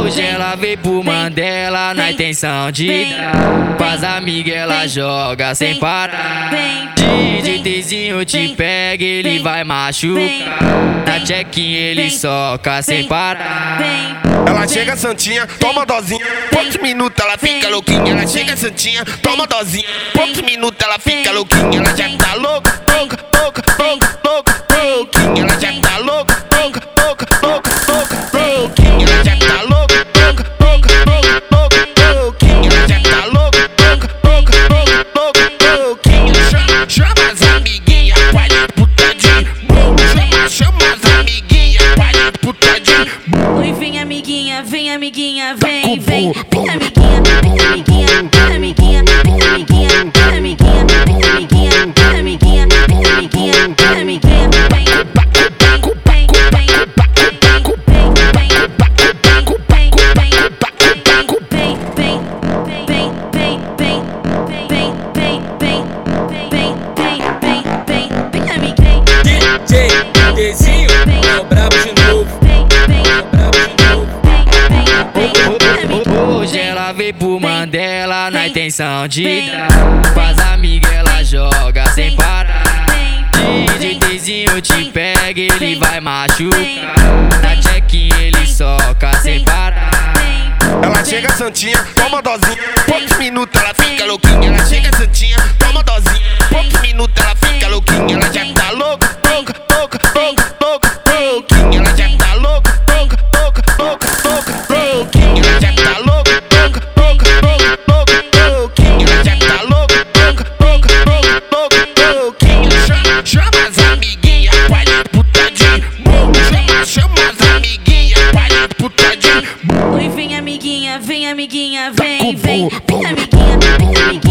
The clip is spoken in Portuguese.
Hoje ela veio pro Mandela na intenção de dar. Faz amiga, ela joga sem parar. DJ Tzinho te pega, ele vai machucar. Na check-in ele soca sem parar. Ela chega santinha, toma dozinha. Poucos minutos ela fica louquinha. Ela chega santinha, toma dozinha. Poucos minutos ela fica louquinha. Ela já tá louca, vem amiguinha, vem, vem, vem amiguinha, vem amiguinha, vem amiguinha, vem amiguinha, vem amiguinha, vem amiguinha, vem amiguinha, vem amiguinha, vem amiguinha, vem. DJ na intenção de dar. Faz amiga, ela joga sem parar. DJ Tzinho te pega, ele vai machucar. Na check-in ele soca sem parar. Ela chega santinha, toma dozinha. Poucos minutos ela fica louquinha. Ela chega santinha, toma dozinha. Poucos minutos ela fica louquinha. Ela já tá louca, louca, louca, louca, louca, louquinha. Ela já tá louca, louca, louca, louca, louca, louquinha. Ela já tá louca, amiguinha, vem amiguinha, vem, vem, vem amiguinha, vem amiguinha,